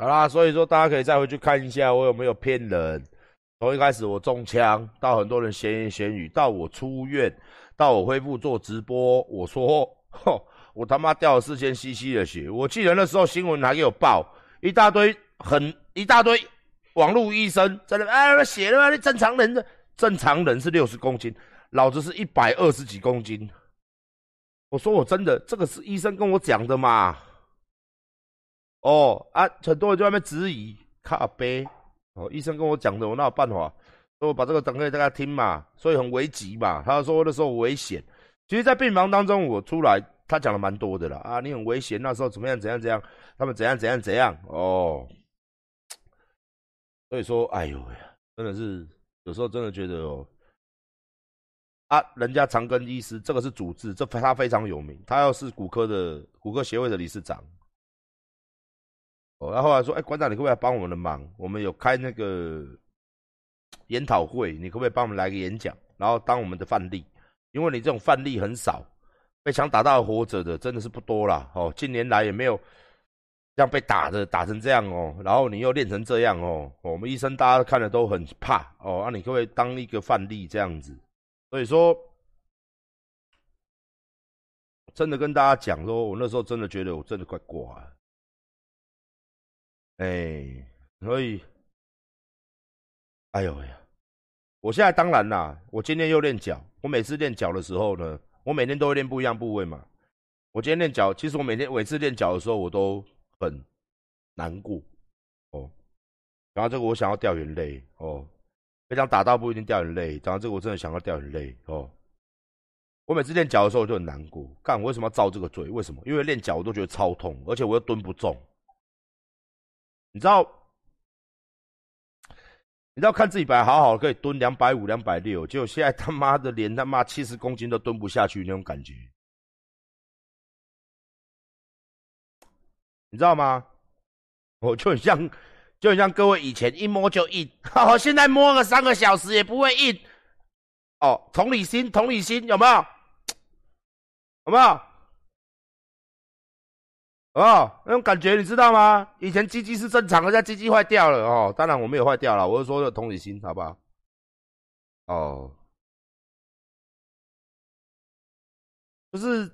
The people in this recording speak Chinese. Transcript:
好啦，所以说大家可以再回去看一下我有没有骗人。从一开始我中枪，到很多人闲言闲语，到我出院，到我恢复做直播，我说，吼，我他妈掉了四千 CC 的血。我记得那时候新闻还给我报一大堆，很一大堆网络医生在那啊写了，正常人的正常人是六十公斤，老子是一百二十几公斤。我说我真的，这个是医生跟我讲的嘛？哦啊，很多人在外面质疑，卡杯。哦，医生跟我讲的，我哪有办法？说我把这个讲给大家听嘛，所以很危急嘛。他说那时候危险，其实，在病房当中，我出来，他讲了蛮多的了啊。你很危险，那时候怎么样？怎样？怎样？他们怎样？怎样？怎样？哦，所以说，哎呦呀，真的是有时候真的觉得哦，啊，人家长庚医师这个是主治，这他非常有名，他要是骨科的骨科协会的理事长。哦，然后来说，哎，馆长，你可不可以帮我们的忙？我们有开那个研讨会，你可不可以帮我们来个演讲，然后当我们的范例？因为你这种范例很少，被枪打到活着的真的是不多啦。哦，近年来也没有这样被打的打成这样哦，然后你又练成这样哦，我们医生大家看了都很怕哦。那你可不可以当一个范例这样子？所以说，真的跟大家讲说，我那时候真的觉得我真的快挂了。哎，所以，哎呦呀！我现在当然啦，我今天又练脚。我每次练脚的时候呢，我每天都会练不一样部位嘛。我今天练脚，其实我每天每次练脚的时候，我都很难过哦。然后这个我想要掉眼泪哦，被这样打到不一定掉眼泪。然后这个我真的想要掉眼泪哦。我每次练脚的时候我就很难过，干我为什么要遭这个罪？为什么？因为练脚我都觉得超痛，而且我又蹲不重。你知道，你知道看自己本来好好的可以蹲两百五、两百六，结果现在他妈的连他妈七十公斤都蹲不下去那种感觉，你知道吗？我就很像，就很像各位以前一摸就硬，现在摸个三个小时也不会硬。哦，同理心，同理心有没有？有没有？哦，那种感觉你知道吗？以前鸡鸡是正常的，现在鸡鸡坏掉了哦。当然我没有坏掉了，我是说的同理心，好不好？哦，不是